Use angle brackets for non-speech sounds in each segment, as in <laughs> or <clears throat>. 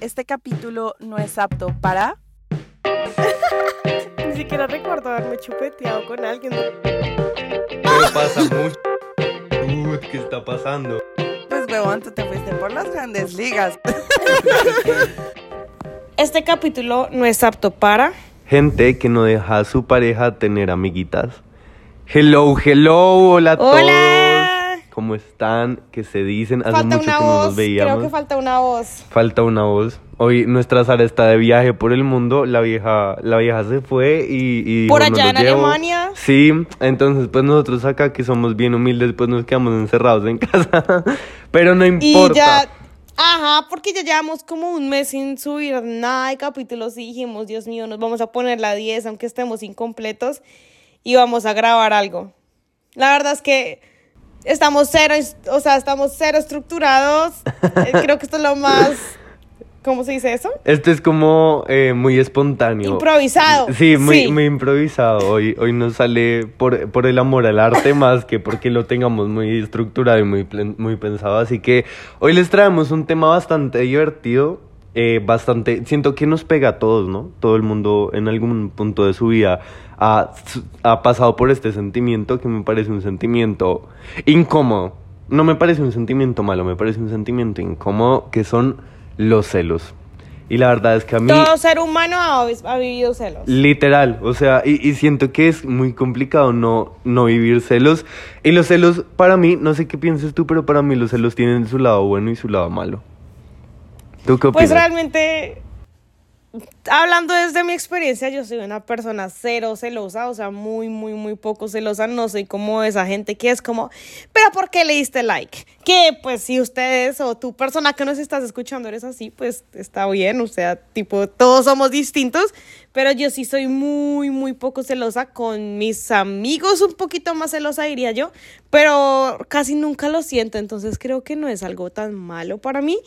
Este capítulo no es apto para... <laughs> Ni siquiera recuerdo haberme chupeteado con alguien. Pero pasa mucho. Uy, ¿qué está pasando? Pues huevón, tú te fuiste por las grandes ligas. <laughs> Este capítulo no es apto para... Gente que no deja a su pareja tener amiguitas. Hello, hello, hola a todos. ¡Hola! ¿Cómo están? ¿Qué se dicen? Hace Falta mucho una que no voz. nos veíamos. Creo que falta una voz. Falta una voz. Hoy nuestra Sara está de viaje por el mundo. La vieja, la vieja se fue y, y dijo, Por "No allá los en llevo". Alemania. Sí, entonces pues nosotros acá que somos bien humildes pues nos quedamos encerrados en <laughs> casa. Pero no Y importa. ya... Ajá, porque ya llevamos como un mes sin subir nada de capítulos y dijimos, Dios mío, nos vamos a poner la 10 aunque estemos incompletos y vamos a grabar algo. La verdad es que estamos cero, o sea, estamos cero estructurados. Eh, Creo que esto es lo más, ¿cómo se dice eso? Este es como eh, muy espontáneo. Improvisado. Sí, muy, Sí. muy improvisado. Hoy, hoy nos sale por, por el amor al arte más que porque lo tengamos muy estructurado y muy, muy pensado. Así que hoy les traemos un tema bastante divertido. Eh, bastante, siento que nos pega a todos, ¿no? Todo el mundo en algún punto de su vida ha, ha pasado por este sentimiento que me parece un sentimiento incómodo. No me parece un sentimiento malo, me parece un sentimiento incómodo que son los celos. Y la verdad es que a mí... Todo ser humano ha, ha vivido celos. Literal, o sea, y, y siento que es muy complicado no, no vivir celos. Y los celos, para mí, no sé qué piensas tú, pero para mí los celos tienen su lado bueno y su lado malo. ¿Tú qué opinas? Pues realmente, hablando desde mi experiencia, yo soy una persona cero celosa, o sea, muy, muy, muy poco celosa. No soy como esa gente que es como, pero ¿por qué le diste like? Que pues si ustedes o tu persona que nos estás escuchando eres así, pues está bien, o sea, tipo, todos somos distintos, pero yo sí soy muy, muy poco celosa con mis amigos, un poquito más celosa diría yo, pero casi nunca lo siento, entonces creo que no es algo tan malo para mí.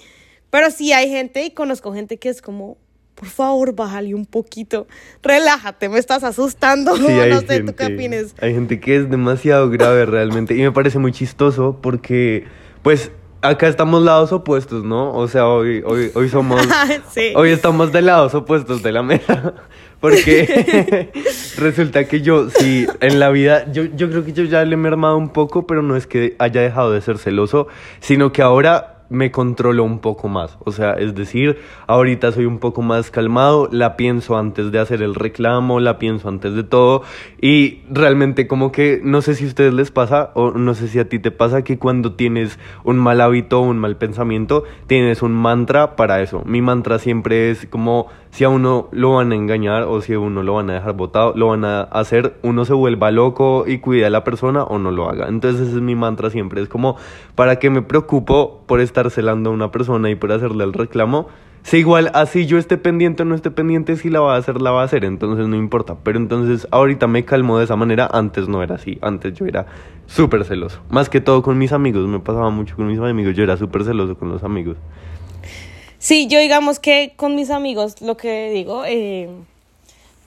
Pero sí hay gente y conozco gente que es como, por favor, bájale un poquito, relájate, me estás asustando. Sí, <laughs> no sé, ¿tú qué opines? Hay gente que es demasiado grave realmente. Y me parece muy chistoso porque, pues, acá estamos lados opuestos, ¿no? O sea, hoy, hoy, hoy somos... <laughs> sí. Hoy estamos de lados opuestos de la mesa. <laughs> Porque resulta que yo, sí, en la vida, yo, yo creo que yo ya le he mermado un poco, pero no es que haya dejado de ser celoso, sino que ahora me controlo un poco más. O sea, es decir, ahorita soy un poco más calmado, la pienso antes de hacer el reclamo, la pienso antes de todo. Y realmente como que, no sé si a ustedes les pasa, o no sé si a ti te pasa, que cuando tienes un mal hábito o un mal pensamiento, tienes un mantra para eso. Mi mantra siempre es como si a uno lo van a engañar o si a uno lo van a dejar botado, lo van a hacer, uno se vuelva loco y cuida a la persona o no lo haga. Entonces ese es mi mantra siempre, es como, ¿para qué me preocupo por estar celando a una persona y por hacerle el reclamo? Si igual así yo esté pendiente o no esté pendiente, si la va a hacer, la va a hacer, entonces no importa. Pero entonces ahorita me calmo de esa manera, antes no era así, antes yo era súper celoso. Más que todo con mis amigos, me pasaba mucho con mis amigos, yo era súper celoso con los amigos. Sí, yo digamos que con mis amigos, lo que digo, eh,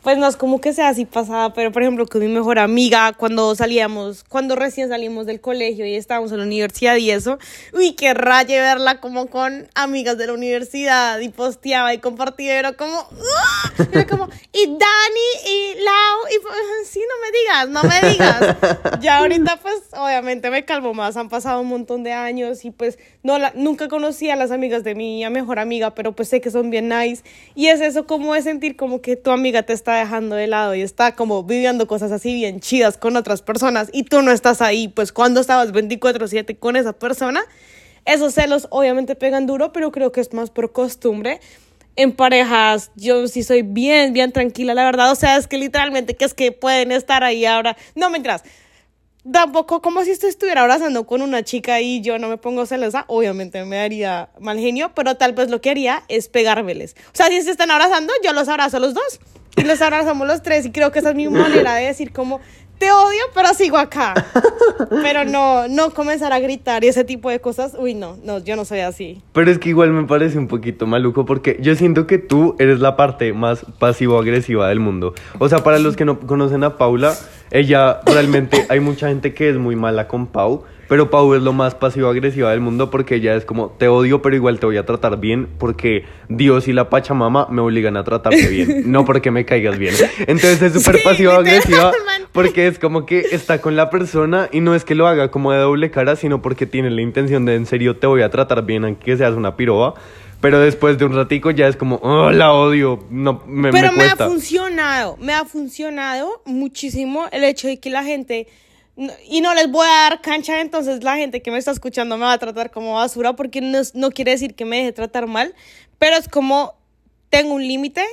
pues no es como que sea así pasada, pero por ejemplo con mi mejor amiga, cuando salíamos, cuando recién salimos del colegio y estábamos en la universidad y eso, uy, qué raye verla como con amigas de la universidad y posteaba y compartía, era como, ¡ah! era como, y Dani y Lau, y pues, <laughs> sí, no me digas, no me digas. <laughs> Ya ahorita pues obviamente me calmo más, han pasado un montón de años y pues no la, nunca conocí a las amigas de mi mejor amiga, pero pues sé que son bien nice. Y es eso como de sentir como que tu amiga te está dejando de lado y está como viviendo cosas así bien chidas con otras personas y tú no estás ahí, pues cuando estabas 24/7 con esa persona, esos celos obviamente pegan duro, pero creo que es más por costumbre. En parejas, yo sí soy bien, bien tranquila, la verdad. O sea, es que literalmente que es que pueden estar ahí ahora. No, mientras tampoco como si esto estuviera abrazando con una chica y yo no me pongo celosa, obviamente me daría mal genio, pero tal vez lo que haría es pegármeles. O sea, si se están abrazando, yo los abrazo los dos y los abrazamos los tres y creo que esa es mi manera de decir como te odio, pero sigo acá. Pero no, no comenzar a gritar y ese tipo de cosas. Uy, no, no, yo no soy así. Pero es que igual me parece un poquito maluco porque yo siento que tú eres la parte más pasivo-agresiva del mundo. O sea, para los que no conocen a Paula, ella realmente hay mucha gente que es muy mala con Pau, Pero Pau es lo más pasivo-agresiva del mundo porque ella es como, te odio, pero igual te voy a tratar bien porque Dios y la Pachamama me obligan a tratarte bien, <laughs> no porque me caigas bien. Entonces es súper Sí, pasivo-agresiva porque es como que está con la persona y no es que lo haga como de doble cara, sino porque tiene la intención de en serio te voy a tratar bien aunque seas una piroba. Pero después de un ratico ya es como, oh, la odio, no, me, Pero me me, ha funcionado, me ha funcionado muchísimo el hecho de que la gente, y no les voy a dar cancha, entonces la gente que me está escuchando me va a tratar como basura porque no, no quiere decir que me deje tratar mal, pero es como, tengo un límite,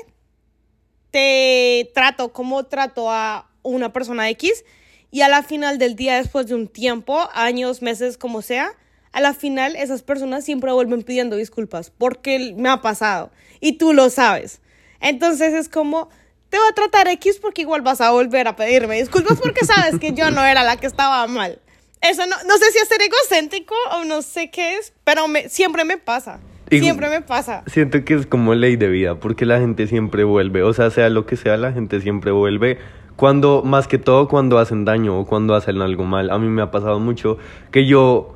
te trato como trato a una persona X y a la final del día, después de un tiempo, años, meses, como sea, a la final esas personas siempre vuelven pidiendo disculpas porque me ha pasado y tú lo sabes. Entonces es como, te voy a tratar X porque igual vas a volver a pedirme disculpas porque sabes que yo no era la que estaba mal. Eso no, no sé si es ser egocéntrico o no sé qué es, pero me, siempre me pasa. Y- Siempre me pasa. Siento que es como ley de vida, porque la gente siempre vuelve, o sea, sea lo que sea, la gente siempre vuelve. Cuando, más que todo, cuando hacen daño o cuando hacen algo mal. A mí me ha pasado mucho que yo,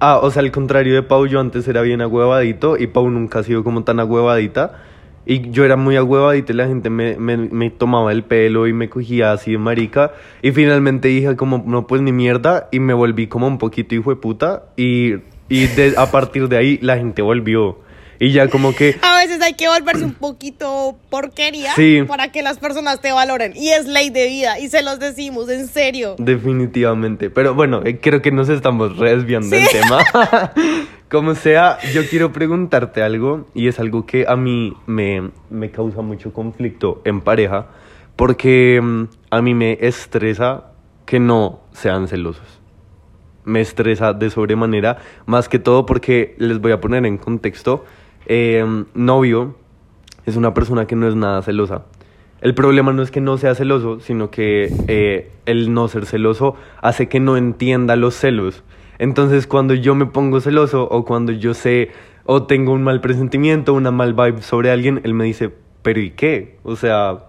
ah, o sea, al contrario de Pau, yo antes era bien agüevadito y Pau nunca ha sido como tan agüevadita. Y yo era muy agüevadito y la gente me, me, me tomaba el pelo y me cogía así de marica. Y finalmente dije como, no, pues ni mierda. Y me volví como un poquito hijo de puta. Y, y de- a partir de ahí la gente volvió. Y ya como que... A veces hay que volverse un poquito porquería Sí. para que las personas te valoren. Y es ley de vida. Y se los decimos, en serio. Definitivamente. Pero bueno, eh, creo que nos estamos resviando del Sí. tema. <laughs> <laughs> Como sea, yo quiero preguntarte algo y es algo que a mí me, me causa mucho conflicto en pareja porque mm, a mí me estresa que no sean celosos. Me estresa de sobremanera, más que todo porque les voy a poner en contexto. Eh, novio es una persona que no es nada celosa. El problema no es que no sea celoso, sino que eh, el no ser celoso hace que no entienda los celos. Entonces cuando yo me pongo celoso o cuando yo sé o tengo un mal presentimiento, una mal vibe sobre alguien, él me dice, pero ¿y qué? O sea,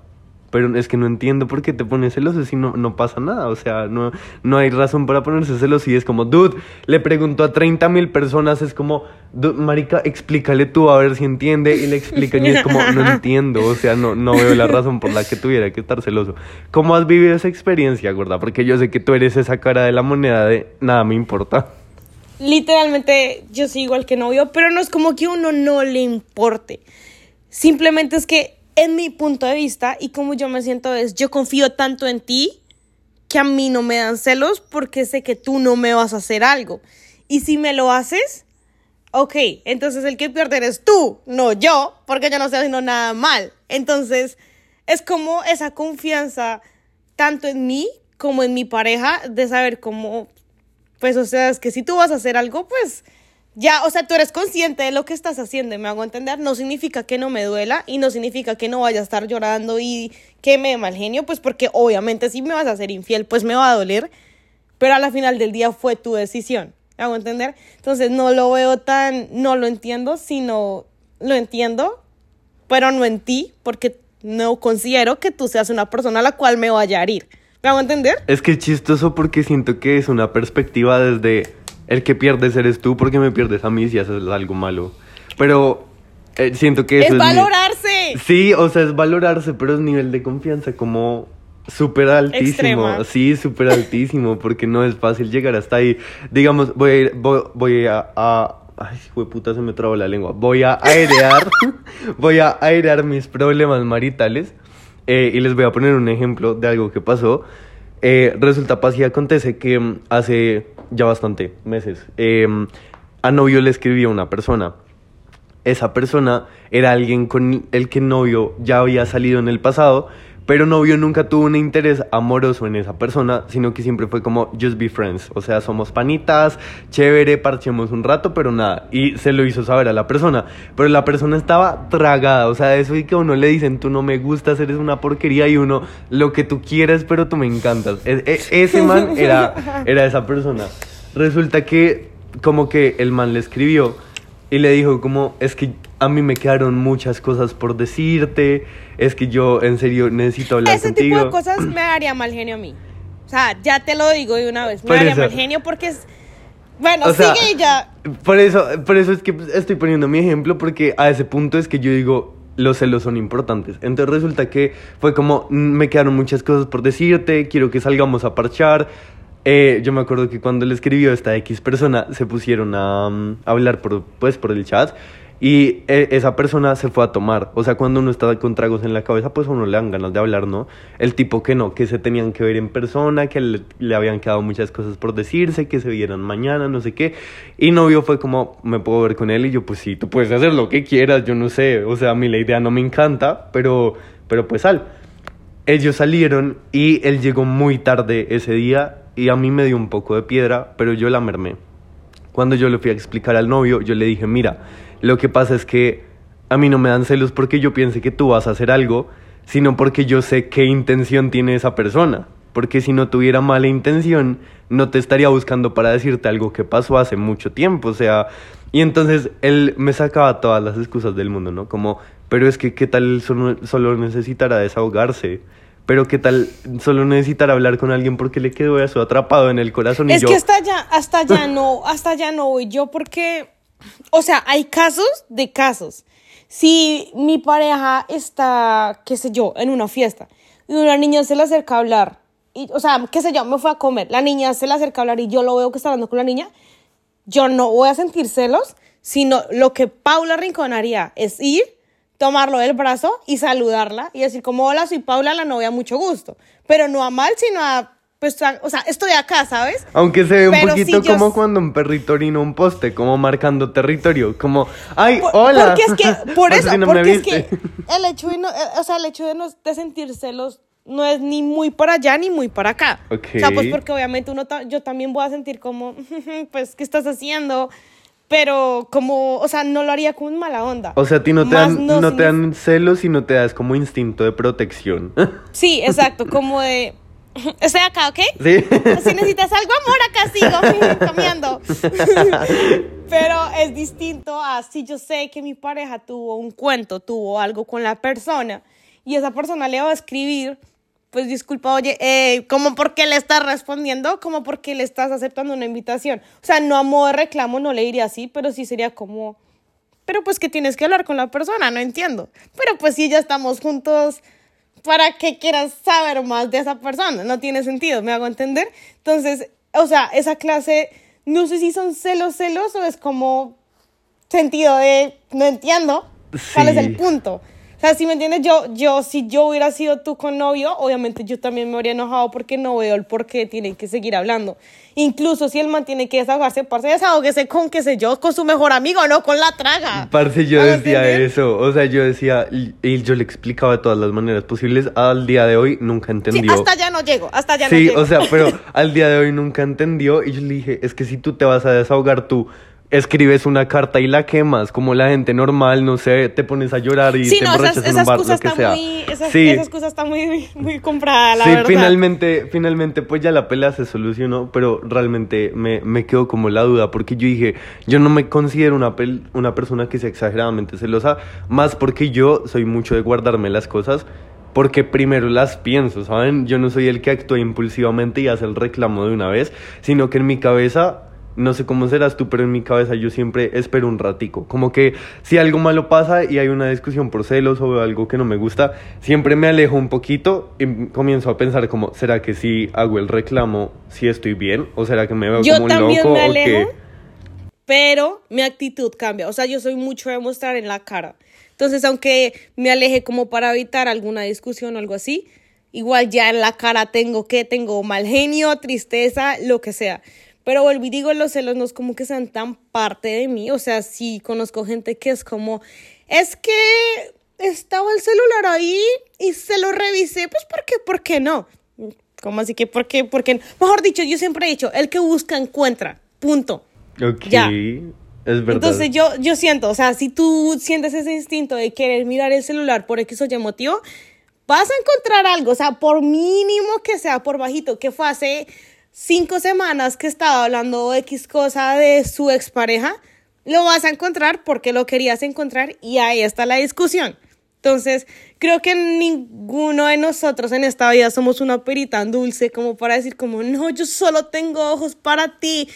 pero es que no entiendo por qué te pones celoso si no, no pasa nada. O sea, no, no hay razón para ponerse celoso. Y es como, dude, le pregunto a 30 mil personas, es como, "Dude, marica, explícale tú a ver si entiende. Y le explican y es como, no entiendo. O sea, no, no veo la razón por la que tuviera que estar celoso. ¿Cómo has vivido esa experiencia, gorda? Porque yo sé que tú eres esa cara de la moneda de nada me importa. Literalmente, yo soy igual que novio, pero no es como que uno no le importe. Simplemente es que, en mi punto de vista y como yo me siento, es yo confío tanto en ti que a mí no me dan celos porque sé que tú no me vas a hacer algo. Y si me lo haces, ok, entonces el que pierde eres tú, no yo, porque yo no estoy haciendo nada mal. Entonces, es como esa confianza tanto en mí como en mi pareja de saber cómo, pues, o sea, es que si tú vas a hacer algo, pues, ya, o sea, tú eres consciente de lo que estás haciendo, me hago entender, no significa que no me duela y no significa que no vaya a estar llorando y que me mal genio, pues porque obviamente si me vas a ser infiel, pues me va a doler, pero a la final del día fue tu decisión, ¿me hago entender? Entonces no lo veo tan, no lo entiendo, sino lo entiendo, pero no en ti, porque no considero que tú seas una persona a la cual me vaya a herir, ¿me hago entender? Es que es chistoso porque siento que es una perspectiva desde el que pierdes eres tú porque me pierdes a mí si haces algo malo. Pero eh, siento que eso Es mi- valorarse. Sí, o sea, es valorarse, pero es nivel de confianza como súper altísimo. Extrema. Sí, súper altísimo, porque no es fácil llegar hasta ahí. Digamos, voy a ir, voy, voy a, a- Ay, hijo de puta, se me trabó la lengua. Voy a airear, <laughs> voy a airear mis problemas maritales eh, y les voy a poner un ejemplo de algo que pasó. Eh, resulta, pasa y acontece que mm, hace ya bastante meses. Eh, a novio le escribía una persona. Esa persona era alguien con el que novio ya había salido en el pasado, pero novio nunca tuvo un interés amoroso en esa persona, sino que siempre fue como just be friends, o sea, somos panitas, chévere, parchemos un rato, pero nada, y se lo hizo saber a la persona, pero la persona estaba tragada, o sea, eso y que a uno le dicen, tú no me gustas, eres una porquería, y uno, lo que tú quieres, pero tú me encantas. E- e- ese man <laughs> era, era esa persona. Resulta que como que el man le escribió y le dijo como, es que a mí me quedaron muchas cosas por decirte, es que yo en serio necesito hablar Ese contigo. tipo de cosas me daría mal genio a mí. O sea, ya te lo digo de una vez, me Por daría eso. mal genio porque es, Bueno, O sea, sigue y ya. Por eso, por eso es que estoy poniendo mi ejemplo, porque a ese punto es que yo digo, los celos son importantes. Entonces resulta que fue como, "Mm, me quedaron muchas cosas por decirte, quiero que salgamos a parchar. Eh, yo me acuerdo que cuando le escribió esta X persona, se pusieron a, mm, hablar por, pues, por el chat. Y eh, esa persona se fue a tomar. O sea, cuando uno está con tragos en la cabeza, pues a uno le dan ganas de hablar, ¿no? El tipo que no, que se tenían que ver en persona, que le, le habían quedado muchas cosas por decirse, que se vieran mañana, no sé qué. Y novio fue como, ¿me puedo ver con él? Y yo, pues sí, tú puedes hacer lo que quieras, yo no sé. O sea, a mí la idea no me encanta, pero, pero pues sal. Ellos salieron y él llegó muy tarde ese día y a mí me dio un poco de piedra, pero yo la mermé. Cuando yo le fui a explicar al novio, yo le dije, mira, lo que pasa es que a mí no me dan celos porque yo piense que tú vas a hacer algo, sino porque yo sé qué intención tiene esa persona. Porque si no tuviera mala intención, no te estaría buscando para decirte algo que pasó hace mucho tiempo. O sea, y entonces él me sacaba todas las excusas del mundo, ¿no? Como, pero es que qué tal solo, solo necesitará desahogarse. Pero qué tal solo necesitar hablar con alguien porque le quedó eso atrapado en el corazón y Es yo... que hasta allá, hasta allá no, hasta allá no voy yo porque, o sea, hay casos de casos. Si mi pareja está, qué sé yo, en una fiesta y una niña se le acerca a hablar, y, o sea, qué sé yo, me fue a comer, la niña se le acerca a hablar y yo lo veo que está hablando con la niña, yo no voy a sentir celos, sino lo que Paula Rincón haría es ir, tomarlo del brazo y saludarla y decir como, hola, soy Paula, la novia, mucho gusto. Pero no a mal, sino a, pues, o sea, estoy acá, ¿sabes? Aunque se ve un poquito si yo como cuando un perrito orina un poste, como marcando territorio, como, ay, Por- hola. Porque es que, por <laughs> eso, si no porque es que <laughs> el hecho de no, eh, o sea, el hecho de, no, de sentir celos no es ni muy para allá ni muy para acá. Ok. O sea, pues porque obviamente uno, ta- yo también voy a sentir como, pues, ¿qué estás haciendo? Pero como, o sea, no lo haría con mala onda. O sea, a ti no te, Más dan, no, te signif- dan celos, sino te das como instinto de protección. <laughs> Sí, exacto, como de, <laughs> estoy acá, ¿ok? ¿Sí? <laughs> Si necesitas algo, amor, acá sigo <laughs> comiendo. Pero es distinto a si yo sé que mi pareja tuvo un cuento, tuvo algo con la persona y esa persona le va a escribir, pues disculpa, oye, eh, como porque le estás respondiendo, como porque le estás aceptando una invitación. O sea, no a modo de reclamo, no le diría así, pero sí sería como, pero pues que tienes que hablar con la persona, no entiendo. Pero pues si ya estamos juntos, ¿para qué quieras saber más de esa persona? No tiene sentido, ¿me hago entender? Entonces, o sea, esa clase, no sé si son celos, celos o es como sentido de, no entiendo, cuál es el punto. O sea, si me entiendes, yo, yo, si yo hubiera sido tú con novio, obviamente yo también me habría enojado porque no veo el por qué tienen que seguir hablando. Incluso si el man tiene que desahogarse, parce, desahógese con, qué sé yo, con su mejor amigo, no con la traga. Parce, yo ¿Me hago decía entender? eso. O sea, yo decía, y yo le explicaba de todas las maneras posibles. Al día de hoy nunca Sí, entendió. hasta allá no llego, hasta no Sí, llego. o sea, pero <laughs> al día de hoy nunca entendió y yo le dije, es que si tú te vas a desahogar, tú escribes una carta y la quemas, como la gente normal, no sé, te pones a llorar y sí, te no, esas, emborrachas en esas un bar, lo que sea. muy, esas, sí, esas cosas están muy, muy compradas, la sí, verdad. finalmente, finalmente, pues ya la pelea se solucionó, pero realmente me, me quedó como la duda, porque yo dije, yo no me considero una, pel- una persona que sea exageradamente celosa, más porque yo soy mucho de guardarme las cosas, porque primero las pienso, ¿saben? Yo no soy el que actúa impulsivamente y hace el reclamo de una vez, sino que en mi cabeza no sé cómo serás tú, pero en mi cabeza yo siempre espero un ratico. Como que si algo malo pasa y hay una discusión por celos o algo que no me gusta, siempre me alejo un poquito y comienzo a pensar como, ¿será que si hago el reclamo, si estoy bien? ¿O será que me veo Yo como un también loco? me ¿O qué? alejo. pero mi actitud cambia. O sea, yo soy mucho de mostrar en la cara. Entonces, aunque me aleje como para evitar alguna discusión o algo así, igual ya en la cara tengo que, tengo mal genio, tristeza, lo que sea. Pero vuelvo y digo, los celos no es como que sean tan parte de mí. O sea, sí conozco gente que es como, es que estaba el celular ahí y se lo revisé. Pues, ¿por qué? ¿Por qué no? ¿Cómo así que por qué? ¿Por qué no? Mejor dicho, yo siempre he dicho, el que busca encuentra. Punto. Ok, Ya. es verdad. Entonces yo, yo siento, o sea, si tú sientes ese instinto de querer mirar el celular por X o Y motivo, vas a encontrar algo, o sea, por mínimo que sea, por bajito, que fue hace cinco semanas que estaba hablando X cosa de su expareja, lo vas a encontrar porque lo querías encontrar y ahí está la discusión. Entonces, creo que ninguno de nosotros en esta vida somos una perita tan dulce como para decir como, no, yo solo tengo ojos para ti.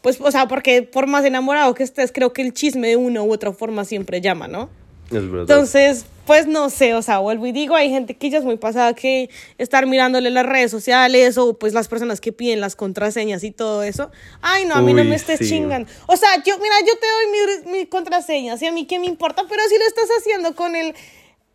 pues, o sea, porque por más enamorado que estés, creo que el chisme de una u otra forma siempre llama, ¿no? Es verdad. Entonces, pues no sé, o sea, vuelvo y digo, hay gente que ya es muy pasada que estar mirándole las redes sociales o pues las personas que piden las contraseñas y todo eso. Ay, no, a mí no me estés sí. chingando. O sea, yo, mira, yo te doy mi, mi contraseña, ¿sí? A mí qué me importa, pero si lo estás haciendo con el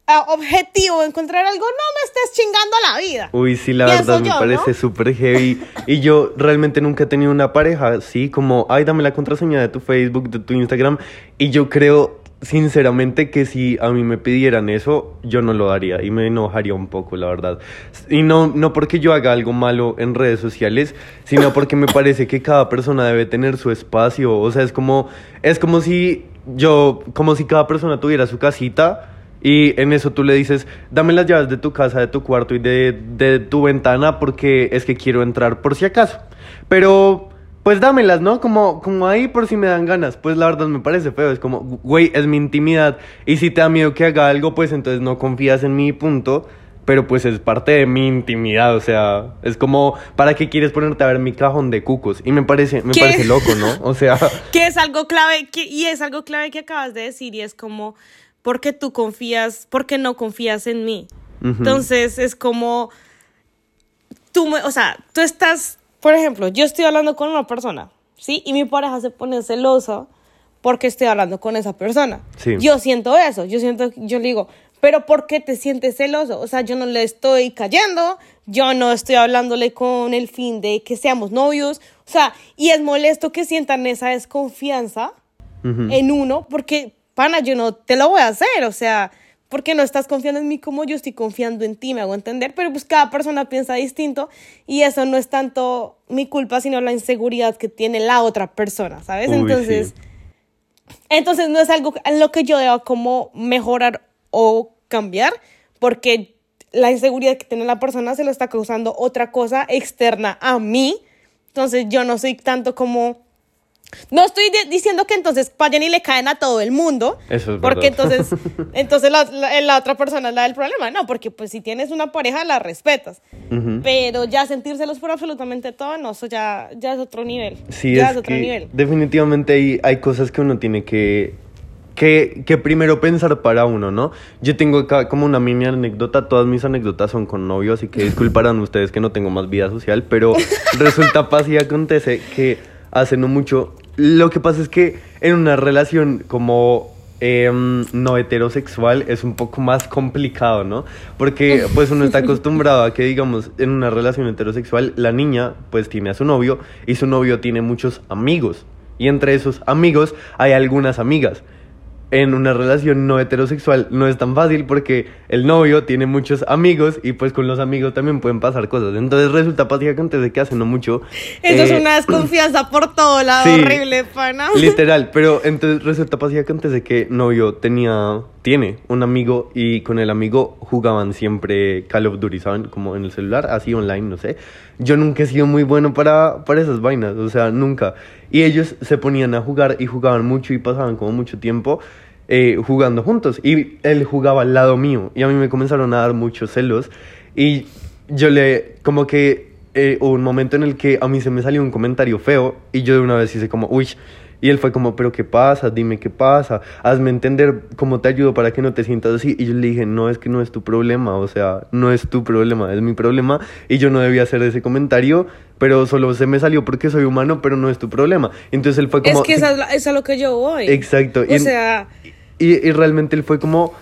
ah, objetivo de encontrar algo, no me estés chingando la vida. Uy, sí, la verdad me yo, ¿no? parece súper heavy. Y yo realmente nunca he tenido una pareja así como, ay, dame la contraseña de tu Facebook, de tu Instagram. Y yo creo, sinceramente, que si a mí me pidieran eso, yo no lo daría y me enojaría un poco, la verdad. Y no, no porque yo haga algo malo en redes sociales, sino porque me parece que cada persona debe tener su espacio. O sea, es como, es como si yo, como si cada persona tuviera su casita. Y en eso tú le dices, dame las llaves de tu casa, de tu cuarto y de, de tu ventana porque es que quiero entrar por si acaso. Pero, pues dámelas, ¿no? Como, como ahí por si me dan ganas. Pues la verdad me parece feo. Es como, güey, es mi intimidad. Y si te da miedo que haga algo, pues entonces no confías en mi punto. Pero pues es parte de mi intimidad, o sea, es como, ¿para qué quieres ponerte a ver mi cajón de cucos? Y me parece, me ¿Qué? parece loco, ¿no? O sea, <laughs> Que es algo clave, que, y es algo clave que acabas de decir, y es como, ¿por qué tú confías, por qué no confías en mí? Entonces es como, tú me, o sea, tú estás, por ejemplo, yo estoy hablando con una persona, ¿sí? Y mi pareja se pone celosa porque estoy hablando con esa persona. Sí. Yo siento eso, yo siento, yo le digo, pero ¿por qué te sientes celoso? O sea, yo no le estoy cayendo, yo no estoy hablándole con el fin de que seamos novios, o sea, y es molesto que sientan esa desconfianza ujú. en uno, porque, pana, yo no te lo voy a hacer, o sea, porque no estás confiando en mí como yo estoy confiando en ti, me hago entender, pero pues cada persona piensa distinto y eso no es tanto mi culpa, sino la inseguridad que tiene la otra persona, ¿sabes? Uy, entonces, sí. entonces no es algo en lo que yo deba como mejorar o cambiar, porque la inseguridad que tiene la persona se lo está causando otra cosa externa a mí, entonces yo no soy tanto como... No estoy diciendo que entonces vayan y le caen a todo el mundo. Eso es Porque verdad. entonces, <laughs> entonces la, la- la otra persona es la del problema. No, porque pues si tienes una pareja la respetas. Pero ya sentírselos por absolutamente todo, no, eso ya, ya es otro nivel. Sí, ya es es otro que nivel. definitivamente hay, hay cosas que uno tiene que, que, que primero pensar para uno, ¿no? Yo tengo acá como una mini anécdota, todas mis anécdotas son con novio, así que disculparán ustedes que no tengo más vida social, pero <laughs> resulta, pasa y acontece que hace no mucho, lo que pasa es que en una relación como em, no heterosexual es un poco más complicado, ¿no? Porque <laughs> pues uno está acostumbrado a que, digamos, en una relación heterosexual la niña pues tiene a su novio y su novio tiene muchos amigos. Y entre esos amigos hay algunas amigas. En una relación no heterosexual no es tan fácil porque el novio tiene muchos amigos y pues con los amigos también pueden pasar cosas. Entonces resulta básicamente de que hace no mucho... Eso es eh, una <clears throat> desconfianza por todo lado, sí. horrible, pana. Literal, pero entonces resulta antes de que novio tenía, tiene un amigo y con el amigo jugaban siempre Call of Duty, ¿saben? Como en el celular, así online, no sé. Yo nunca he sido muy bueno para, para esas vainas, o sea, nunca. Y ellos se ponían a jugar y jugaban mucho y pasaban como mucho tiempo eh, jugando juntos. Y él jugaba al lado mío y a mí me comenzaron a dar muchos celos y yo le, como que eh, hubo un momento en el que a mí se me salió un comentario feo y yo de una vez hice como, uy, y él fue como, pero ¿qué pasa? Dime qué pasa, hazme entender cómo te ayudo para que no te sientas así. Y yo le dije, no, es que no es tu problema, o sea, no es tu problema, es mi problema y yo no debía hacer ese comentario, pero solo se me salió porque soy humano, pero no es tu problema. Entonces él fue como... es que esa es, la- es a lo que yo voy. Exacto. O y- sea, y, y realmente él fue como,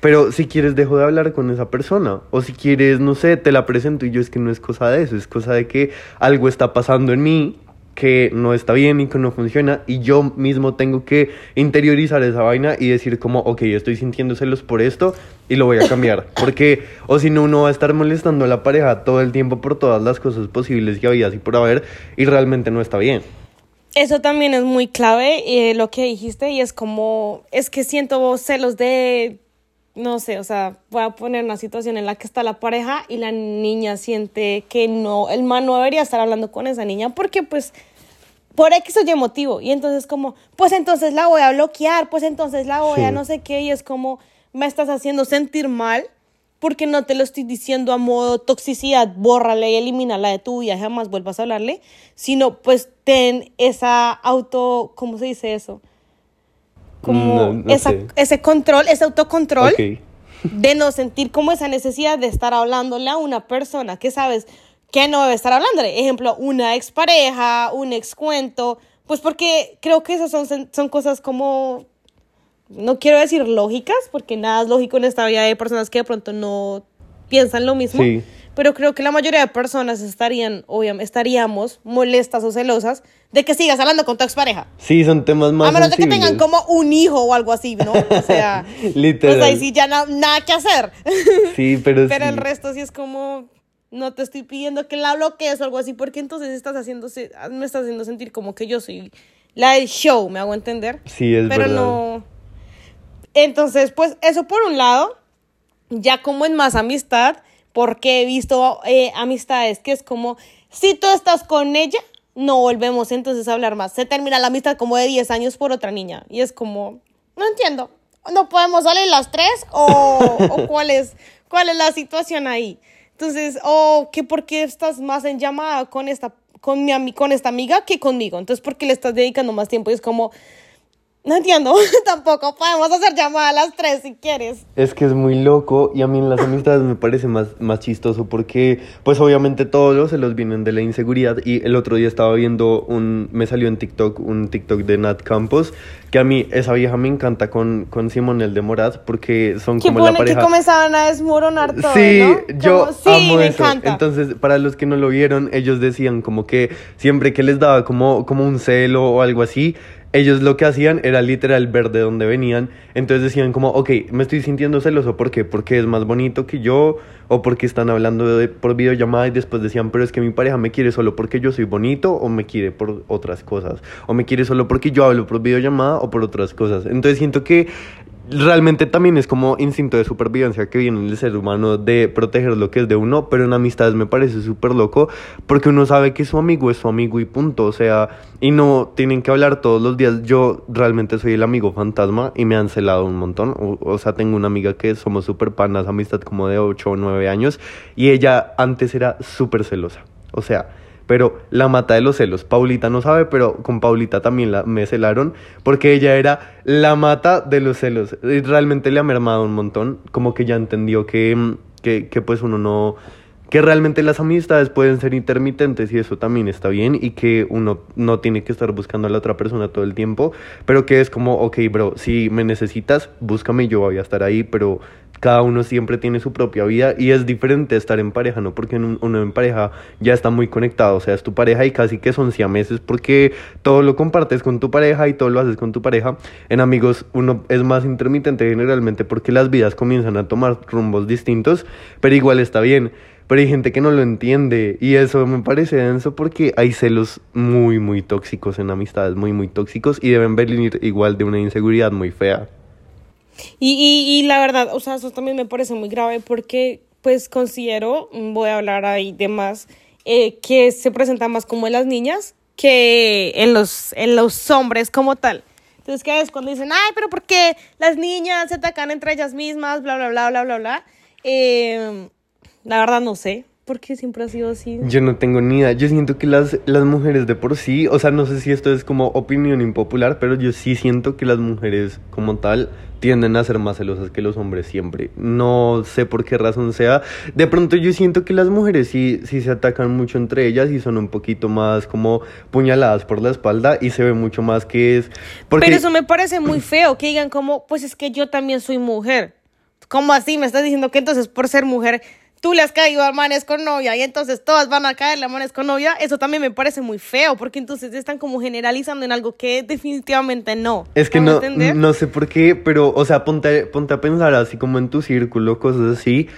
pero si quieres dejo de hablar con esa persona. O si quieres, no sé, te la presento y yo es que no es cosa de eso, es cosa de que algo está pasando en mí que no está bien y que no funciona y yo mismo tengo que interiorizar esa vaina y decir como, ok, estoy sintiendo celos por esto y lo voy a cambiar. <laughs> Porque, o si no, uno va a estar molestando a la pareja todo el tiempo por todas las cosas posibles que había así por haber y realmente no está bien. Eso también es muy clave, eh, lo que dijiste, y es como, es que siento celos de, no sé, o sea, voy a poner una situación en la que está la pareja y la niña siente que no, el man no debería estar hablando con esa niña porque pues por X o Y motivo, y entonces como, pues entonces la voy a bloquear, pues entonces la voy a no sé qué, y es como, me estás haciendo sentir mal porque no te lo estoy diciendo a modo toxicidad, bórrala y elimínala de tu vida, jamás vuelvas a hablarle, sino pues ten esa auto, ¿cómo se dice eso? Como No, no esa- sé. ese control, ese autocontrol de no sentir como esa necesidad de estar hablándole a una persona que sabes que no debe estar hablándole. Ejemplo, una expareja, un excuento, pues porque creo que esas son, son cosas como, no quiero decir lógicas, porque nada es lógico en esta vida de personas que de pronto no piensan lo mismo. Sí. Pero creo que la mayoría de personas estarían, obviamente, estaríamos molestas o celosas de que sigas hablando con tu expareja. Sí, son temas más A menos de que tengan como un hijo o algo así, ¿no? O <laughs> sea, Literal. pues ahí sí ya na- nada que hacer. <laughs> Sí, pero, Pero sí. el resto sí es como, no te estoy pidiendo que la bloquees o algo así, porque entonces estás haciendo, se- me estás haciendo sentir como que yo soy la del show, ¿me hago entender? Sí, es Pero verdad. no. Entonces, pues eso por un lado, ya como en más amistad, porque he visto eh, amistades que es como, si tú estás con ella, no volvemos entonces a hablar más. Se termina la amistad como de 10 años por otra niña. Y es como, no entiendo, ¿no podemos salir las tres? ¿O, o <laughs> cuál, es, cuál es la situación ahí? Entonces, o que por qué estás más en llamada con esta, con, mi, con esta amiga que conmigo. Entonces, ¿por qué le estás dedicando más tiempo? Y es como, no entiendo, <laughs> tampoco podemos hacer llamada a las tres si quieres. Es que es muy loco y a mí en las amistades me parece más, más chistoso porque pues obviamente todos los celos vienen de la inseguridad y el otro día estaba viendo un, me salió en TikTok un TikTok de Nat Campos que a mí esa vieja me encanta con, con Simonel de Moraz porque son Que como la pone que pareja... comenzaban a desmoronar todo, Sí, ¿no? yo Como, sí, amo me eso. encanta. Entonces, para los que no lo vieron, ellos decían como que siempre que les daba como, como un celo o algo así, ellos lo que hacían era literal ver de dónde venían. Entonces decían como, ok, me estoy sintiendo celoso. ¿Por? Porque es más bonito que yo o porque están hablando de, por videollamada y después decían, pero es que mi pareja me quiere solo porque yo soy bonito o me quiere por otras cosas. O me quiere solo porque yo hablo por videollamada o por otras cosas. Entonces siento que realmente también es como instinto de supervivencia que viene en el ser humano de proteger lo que es de uno, pero en amistades me parece súper loco porque uno sabe que su amigo es su amigo y punto, o sea, y no tienen que hablar todos los días. Yo realmente soy el amigo fantasma y me han celado un montón, o, o sea, tengo una amiga que somos súper panas, amistad como de 8 o 9 años, y ella antes era súper celosa, o sea, pero la mata de los celos. Paulita no sabe, pero con Paulita también la, me celaron porque ella era la mata de los celos. Y realmente le ha mermado un montón, como que ya entendió que, mm, que, que pues uno no... Que realmente las amistades pueden ser intermitentes y eso también está bien y que uno no tiene que estar buscando a la otra persona todo el tiempo, pero que es como, ok, bro, si me necesitas, búscame, yo voy a estar ahí, pero cada uno siempre tiene su propia vida y es diferente estar en pareja, ¿no? Porque en un- uno en pareja ya está muy conectado, o sea, es tu pareja y casi que son siameses porque todo lo compartes con tu pareja y todo lo haces con tu pareja. En amigos uno es más intermitente generalmente porque las vidas comienzan a tomar rumbos distintos, pero igual está bien. Pero hay gente que no lo entiende y eso me parece denso porque hay celos muy, muy tóxicos en amistades, muy, muy tóxicos y deben venir igual de una inseguridad muy fea. Y, y, y la verdad, o sea, eso también me parece muy grave porque, pues, considero, voy a hablar ahí de más, eh, que se presenta más como en las niñas que en los, en los hombres como tal. Entonces, que es cuando dicen, ay, pero ¿por qué las niñas se atacan entre ellas mismas? Bla, bla, bla, bla, bla, bla. Eh, la verdad no sé, porque siempre ha sido así. Yo no tengo ni idea. Yo siento que las, las mujeres de por sí, o sea, no sé si esto es como opinión impopular, pero yo sí siento que las mujeres como tal tienden a ser más celosas que los hombres siempre. No sé por qué razón sea. De pronto yo siento que las mujeres sí, sí se atacan mucho entre ellas y son un poquito más como puñaladas por la espalda y se ve mucho más que es... Porque... Pero eso me parece muy feo, que digan como, pues es que yo también soy mujer. ¿Cómo así? Me estás diciendo que entonces por ser mujer tú le has caído a manes con novia y entonces todas van a caerle a manes con novia. Eso también me parece muy feo, porque entonces están como generalizando en algo que definitivamente no. Es que ¿Me no, entender? no sé por qué, pero, o sea, ponte, ponte a pensar así como en tu círculo, cosas así.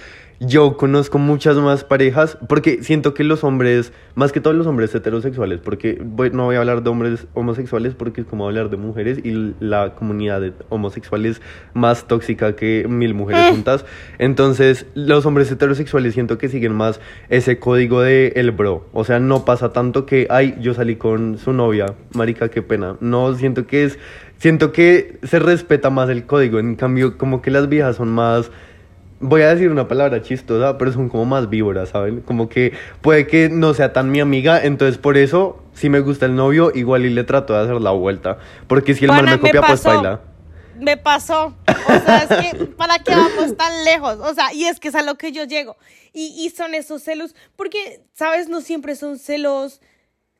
Yo conozco muchas más parejas, porque siento que los hombres, más que todos los hombres heterosexuales, porque voy- no voy a hablar de hombres homosexuales porque es como hablar de mujeres y la comunidad de homosexuales más tóxica que mil mujeres juntas. Entonces, los hombres heterosexuales siento que siguen más ese código de el bro. O sea, no pasa tanto que, ay, yo salí con su novia, marica, qué pena. No, siento que es, siento que se respeta más el código. En cambio, como que las viejas son más voy a decir una palabra chistosa, pero son como más víboras, ¿saben? Como que puede que no sea tan mi amiga, entonces por eso, si me gusta el novio, igual y le trato de hacer la vuelta. Porque si el mal me copia, pues baila. Me pasó. O sea, es que, ¿para qué vamos tan lejos? O sea, y es que es a lo que yo llego. Y, y son esos celos, porque, ¿sabes? No siempre son celos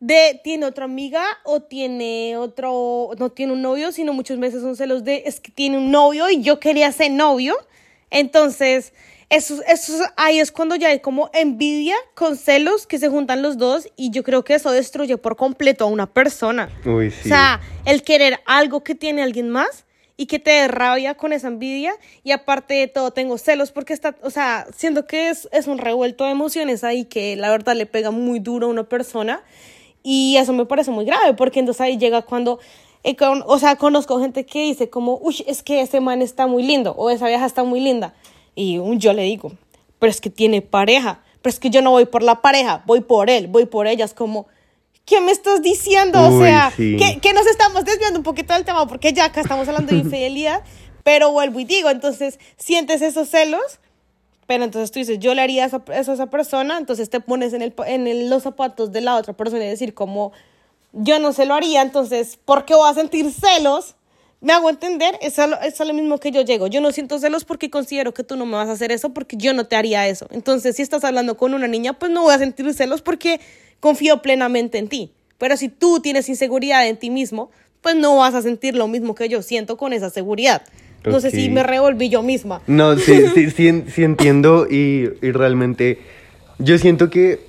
de tiene otra amiga o tiene otro, no tiene un novio, sino muchas veces son celos de es que tiene un novio y yo quería ser novio. Entonces, eso, eso, ahí es cuando ya hay como envidia con celos que se juntan los dos y yo creo que eso destruye por completo a una persona. Uy, sí. O sea, el querer algo que tiene alguien más y que te dé rabia con esa envidia y aparte de todo tengo celos porque está, o sea, siento que es, es un revuelto de emociones ahí que la verdad le pega muy duro a una persona y eso me parece muy grave porque entonces ahí llega cuando, con- o sea, conozco gente que dice como, uy, es que ese man está muy lindo o esa vieja está muy linda y yo le digo, pero es que tiene pareja, pero es que yo no voy por la pareja, voy por él, voy por ella, es como... ¿Qué me estás diciendo? o sea, sí. que, que nos estamos desviando un poquito del tema porque ya acá estamos hablando de <laughs> infidelidad, pero vuelvo y digo, entonces sientes esos celos, pero entonces tú dices, yo le haría eso, eso a esa persona, entonces te pones en, el, en el- los zapatos de la otra persona y decir como, yo no se lo haría, entonces, ¿por qué voy a sentir celos? ¿Me hago entender? Es a, lo, es a lo mismo que yo llego. Yo no siento celos porque considero que tú no me vas a hacer eso porque yo no te haría eso. Entonces, si estás hablando con una niña, pues no voy a sentir celos porque confío plenamente en ti. Pero si tú tienes inseguridad en ti mismo, pues no vas a sentir lo mismo que yo siento con esa seguridad. No sé si me revolví yo misma. No, sí, sí, <laughs> sí, sí entiendo y, y realmente yo siento que,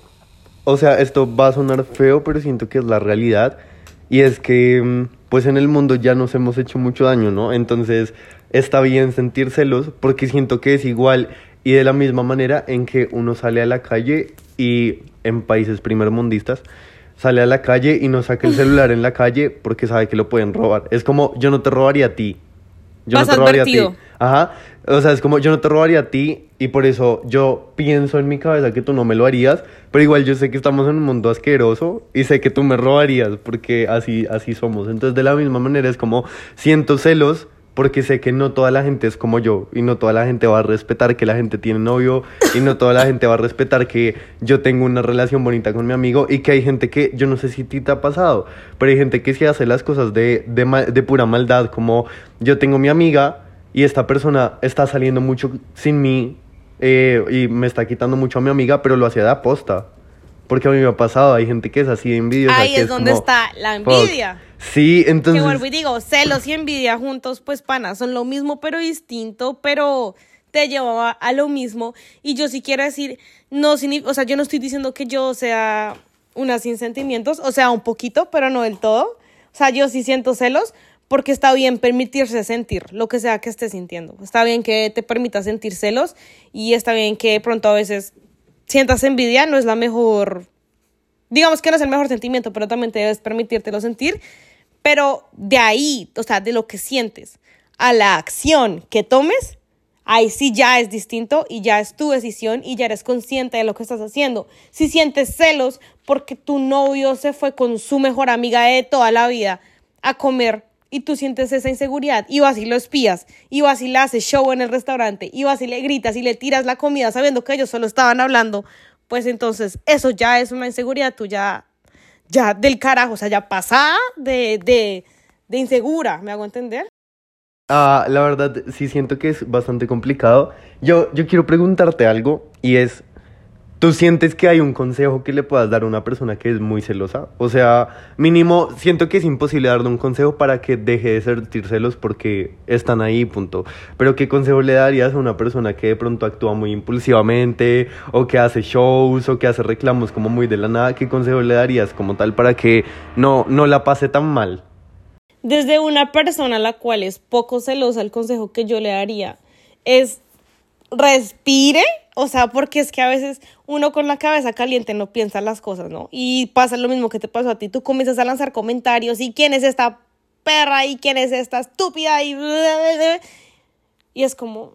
o sea, esto va a sonar feo, pero siento que es la realidad y es que, mm, pues en el mundo ya nos hemos hecho mucho daño, ¿no? Entonces está bien sentir celos porque siento que es igual y de la misma manera en que uno sale a la calle y en países primermundistas sale a la calle y no saca el celular en la calle porque sabe que lo pueden robar. Es como yo no te robaría a ti. Yo Vas no te robaría a ti. Ajá. O sea, es como yo no te robaría a ti y por eso yo pienso en mi cabeza que tú no me lo harías, pero igual yo sé que estamos en un mundo asqueroso y sé que tú me robarías porque así, así somos. Entonces, de la misma manera es como siento celos porque sé que no toda la gente es como yo y no toda la gente va a respetar que la gente tiene novio y no toda la gente va a respetar que yo tengo una relación bonita con mi amigo y que hay gente que, yo no sé si a ti te ha pasado, pero hay gente que sí hace las cosas de, de, de pura maldad, como yo tengo mi amiga y esta persona está saliendo mucho sin mí eh, y me está quitando mucho a mi amiga, pero lo hacía de aposta. Porque a mí me ha pasado, hay gente que es así de envidiosa. Ahí que es donde como, está la fuck. envidia. Sí, entonces... que vuelvo y digo, celos y envidia juntos, pues pana, son lo mismo pero distinto, pero te llevaba a lo mismo. Y yo sí quiero decir, no, o sea, yo no estoy diciendo que yo sea una sin sentimientos, o sea, un poquito, pero no del todo. O sea, yo sí siento celos porque está bien permitirse sentir lo que sea que estés sintiendo. Está bien que te permitas sentir celos y está bien que pronto a veces sientas envidia, no es la mejor digamos que no es el mejor sentimiento, pero también te debes permitírtelo sentir. Pero de ahí, o sea, de lo que sientes a la acción que tomes, ahí sí ya es distinto y ya es tu decisión y ya eres consciente de lo que estás haciendo. Si sientes celos porque tu novio se fue con su mejor amiga de toda la vida a comer y tú sientes esa inseguridad y vas y lo espías y vas y le haces show en el restaurante y vas y le gritas y le tiras la comida sabiendo que ellos solo estaban hablando, pues entonces eso ya es una inseguridad tuya ya del carajo, o sea, ya pasada de, de, de insegura, ¿me hago entender? Ah, la verdad, sí siento que es bastante complicado. Yo, yo quiero preguntarte algo y es, ¿tú sientes que hay un consejo que le puedas dar a una persona que es muy celosa? O sea, mínimo, siento que es imposible darle un consejo para que deje de sentir celos porque están ahí, punto. Pero ¿qué consejo le darías a una persona que de pronto actúa muy impulsivamente o que hace shows o que hace reclamos como muy de la nada? ¿Qué consejo le darías como tal para que no, no la pase tan mal? Desde una persona a la cual es poco celosa, el consejo que yo le daría es respire, o sea, porque es que a veces uno con la cabeza caliente no piensa las cosas, ¿no? Y pasa lo mismo que te pasó a ti, tú comienzas a lanzar comentarios y quién es esta perra y quién es esta estúpida y y es como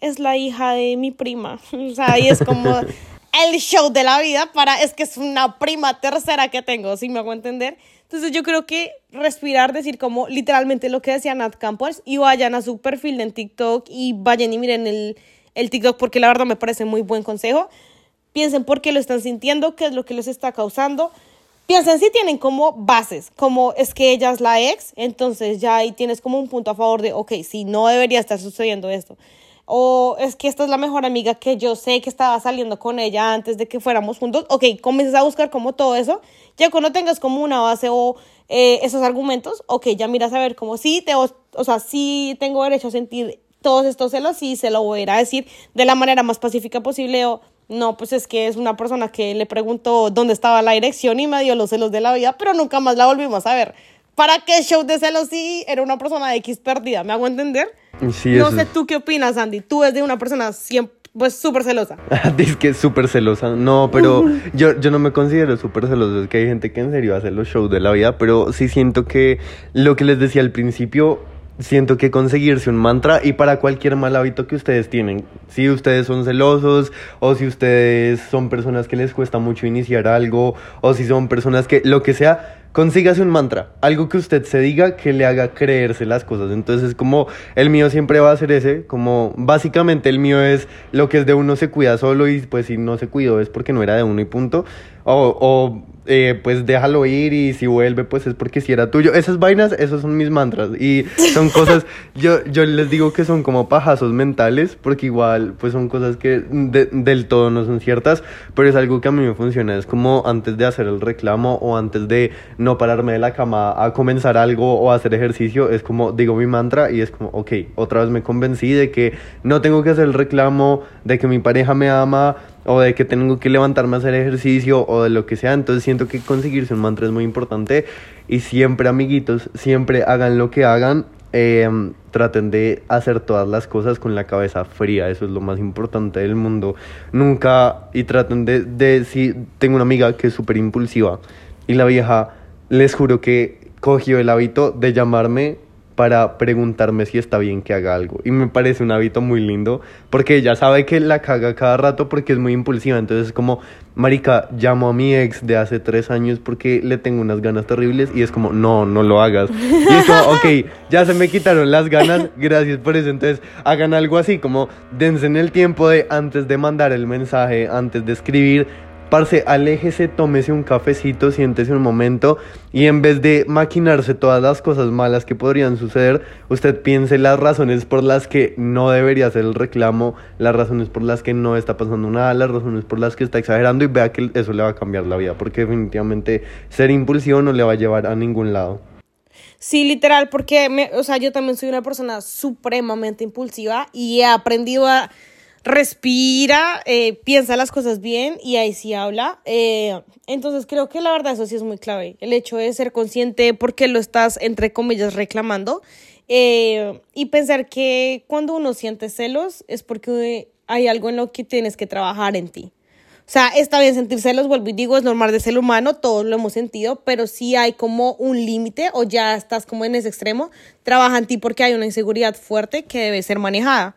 es la hija de mi prima, <laughs> o sea, y es como el show de la vida para es que es una prima tercera que tengo, si me hago entender. Entonces yo creo que respirar, decir como literalmente lo que decía Nat Campos y vayan a su perfil en TikTok y vayan y miren el, el TikTok porque la verdad me parece muy buen consejo. Piensen por qué lo están sintiendo, qué es lo que les está causando. Piensen si tienen como bases, como es que ella es la ex, entonces ya ahí tienes como un punto a favor de, ok, si no debería estar sucediendo esto. O es que esta es la mejor amiga que yo sé que estaba saliendo con ella antes de que fuéramos juntos. Ok, comienzas a buscar como todo eso. Ya cuando tengas como una base o eh, esos argumentos, ok, ya miras a ver como sí, te, o, o sea, sí tengo derecho a sentir todos estos celos y se lo voy a ir a decir de la manera más pacífica posible o no, pues es que es una persona que le preguntó dónde estaba la dirección y me dio los celos de la vida, pero nunca más la volvimos a ver. ¿Para qué show de celos si era una persona de X perdida? ¿Me hago entender? Sí, no sé es- tú qué opinas, Andy. Tú eres de una persona siempre, pues súper celosa. <laughs> Dice que es súper celosa. No, pero yo, yo no me considero súper celoso. Es que hay gente que en serio hace los shows de la vida, pero sí siento que lo que les decía al principio, siento que conseguirse un mantra y para cualquier mal hábito que ustedes tienen. Si ustedes son celosos o si ustedes son personas que les cuesta mucho iniciar algo o si son personas que lo que sea, consígase un mantra, algo que usted se diga que le haga creerse las cosas. Entonces, como el mío siempre va a ser ese, como básicamente el mío es lo que es de uno se cuida solo y pues si no se cuidó es porque no era de uno y punto. O, o eh, pues déjalo ir y si vuelve pues es porque si era tuyo. Esas vainas, esos son mis mantras y son cosas, <laughs> yo, yo les digo que son como pajazos mentales porque igual pues son cosas que de- del todo no son ciertas, pero es algo que a mí me funciona. Es como antes de hacer el reclamo o antes de no pararme de la cama a comenzar algo o a hacer ejercicio, es como digo mi mantra y es como, ok, otra vez me convencí de que no tengo que hacer el reclamo, de que mi pareja me ama o de que tengo que levantarme a hacer ejercicio o de lo que sea. Entonces siento que conseguirse un mantra es muy importante y siempre amiguitos, siempre hagan lo que hagan. eh, traten de hacer todas las cosas con la cabeza fría, eso es lo más importante del mundo. Nunca, y traten de, de si tengo una amiga que es súper impulsiva y la vieja, les juro que cogió el hábito de llamarme para preguntarme si está bien que haga algo. Y me parece un hábito muy lindo, porque ella sabe que la caga cada rato porque es muy impulsiva. Entonces es como, marica, llamo a mi ex de hace tres años porque le tengo unas ganas terribles y es como, no, no lo hagas. Y es como, ok, ya se me quitaron las ganas, gracias por eso. Entonces hagan algo así, como dense en el tiempo de antes de mandar el mensaje, antes de escribir, Parce, aléjese, tómese un cafecito, siéntese un momento y en vez de maquinarse todas las cosas malas que podrían suceder, usted piense las razones por las que no debería hacer el reclamo, las razones por las que no está pasando nada, las razones por las que está exagerando y vea que eso le va a cambiar la vida, porque definitivamente ser impulsivo no le va a llevar a ningún lado. Sí, literal, porque, me, o sea, yo también soy una persona supremamente impulsiva y he aprendido a respira, eh, piensa las cosas bien y ahí sí habla. Eh, entonces creo que la verdad eso sí es muy clave. El hecho de ser consciente porque lo estás, entre comillas, reclamando eh, y pensar que cuando uno siente celos es porque hay algo en lo que tienes que trabajar en ti. O sea, está bien sentir celos, vuelvo y digo, es normal de ser humano, todos lo hemos sentido, pero sí hay como un límite o ya estás como en ese extremo, trabaja en ti porque hay una inseguridad fuerte que debe ser manejada.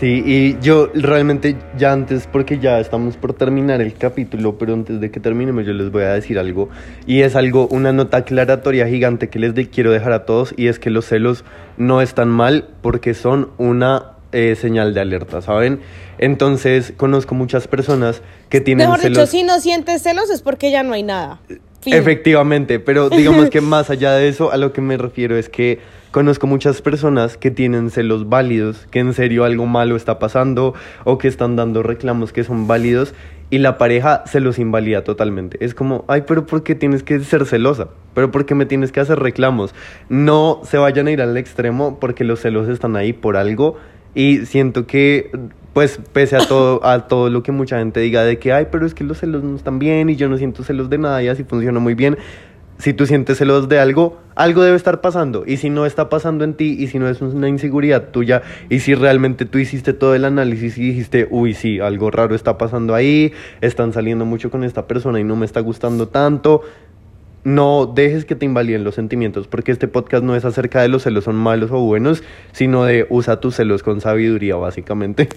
Sí, y yo realmente ya antes, porque ya estamos por terminar el capítulo, pero antes de que terminemos yo les voy a decir algo, y es algo, una nota aclaratoria gigante que les de- quiero dejar a todos, y es que los celos no están mal porque son una eh, señal de alerta, ¿saben? Entonces, conozco muchas personas que tienen Mejor dicho, celos... si no sientes celos es porque ya no hay nada. Fin. Efectivamente, pero digamos que <laughs> más allá de eso, a lo que me refiero es que conozco muchas personas que tienen celos válidos, que en serio algo malo está pasando o que están dando reclamos que son válidos y la pareja se los invalida totalmente. Es como, ay, pero ¿por qué tienes que ser celosa? ¿Pero por qué me tienes que hacer reclamos? No se vayan a ir al extremo porque los celos están ahí por algo y siento que pues pese a todo, a todo lo que mucha gente diga de que, ay, pero es que los celos no están bien y yo no siento celos de nada y así funciona muy bien. Si tú sientes celos de algo, algo debe estar pasando. Y si no está pasando en ti, y si no es una inseguridad tuya, y si realmente tú hiciste todo el análisis y dijiste, uy, sí, algo raro está pasando ahí, están saliendo mucho con esta persona y no me está gustando tanto, no dejes que te invaliden los sentimientos, porque este podcast no es acerca de los celos son malos o buenos, sino de usa tus celos con sabiduría, básicamente.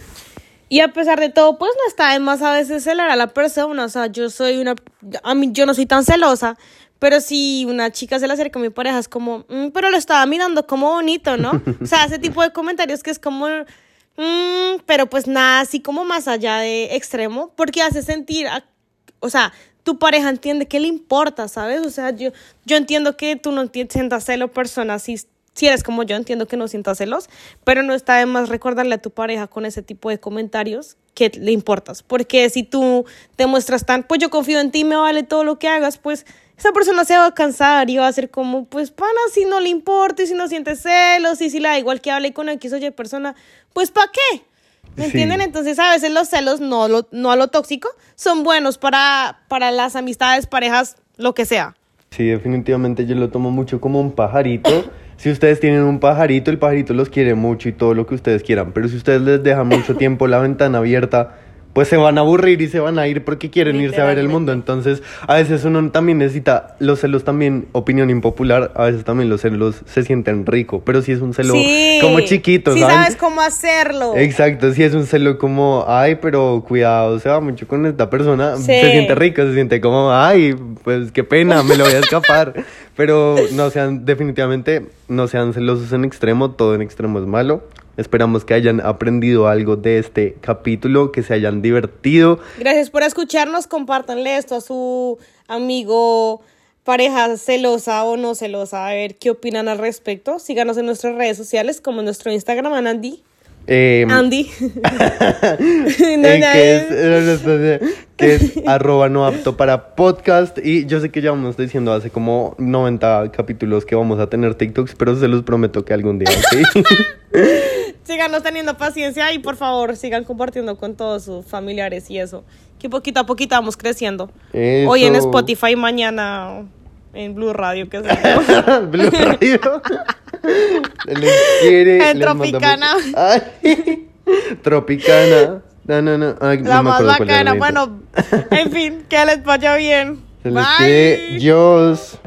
Y a pesar de todo, pues no está de más a veces celar a la persona. O sea, yo soy una. A mí, yo no soy tan celosa. Pero si una chica se le acerca a mi pareja, es como, "Mm, pero lo estaba mirando como bonito, ¿no? O sea, ese tipo de comentarios que es como, Mm, pero pues nada, así como más allá de extremo, porque hace sentir, o sea, tu pareja entiende que le importa, ¿sabes? O sea, yo, yo entiendo que tú no sientas celos personas, si, si eres como yo, entiendo que no sientas celos, pero no está de más recordarle a tu pareja con ese tipo de comentarios que le importas, porque si tú te muestras tan, pues yo confío en ti, me vale todo lo que hagas, pues esa persona se va a cansar y va a ser como, pues, pana, si no le importa y si no siente celos y si le da igual que hable con X o Y persona, pues, ¿para qué? ¿Me Sí. entienden? Entonces, a veces los celos, no, lo- no a lo tóxico, son buenos para, para las amistades, parejas, lo que sea. Sí, definitivamente yo lo tomo mucho como un pajarito. Si ustedes tienen un pajarito, el pajarito los quiere mucho y todo lo que ustedes quieran. Pero si ustedes les dejan mucho <laughs> tiempo la ventana abierta, pues se van a aburrir y se van a ir porque quieren irse a ver el mundo. Entonces, a veces uno también necesita los celos también, opinión impopular, a veces también los celos se sienten rico. Pero si es un celo sí. como chiquito, sabes cómo hacerlo. Exacto, si es un celo como, ay, pero cuidado, se va mucho con esta persona, Sí. se siente rico, se siente como, ay, pues qué pena, me lo voy a escapar. <laughs> pero no sean, definitivamente, no sean celosos en extremo, todo en extremo es malo. Esperamos que hayan aprendido algo de este capítulo, que se hayan divertido. Gracias por escucharnos. Compártanle esto a su amigo, pareja celosa o no celosa. A ver qué opinan al respecto. Síganos en nuestras redes sociales, como en nuestro Instagram, Andy. Eh, Andy. eh, No, no, que es, que es <laughs> arroba no apto para podcast y yo sé que ya vamos diciendo hace como 90 capítulos que vamos a tener TikToks, pero se los prometo que algún día, ¿ok? <laughs> <laughs> Síganos teniendo paciencia y por favor sigan compartiendo con todos sus familiares y eso. Que poquito a poquito vamos creciendo. Hoy en Eso. Spotify, mañana en Blue Radio, que sé yo. <laughs> Blue Radio. <laughs> Les quiere. En les Tropicana. Ay, <laughs> Tropicana. No, no, no. Ay, no La me más bacana. Bueno, en fin, que les vaya bien. Se les Bye. Dios.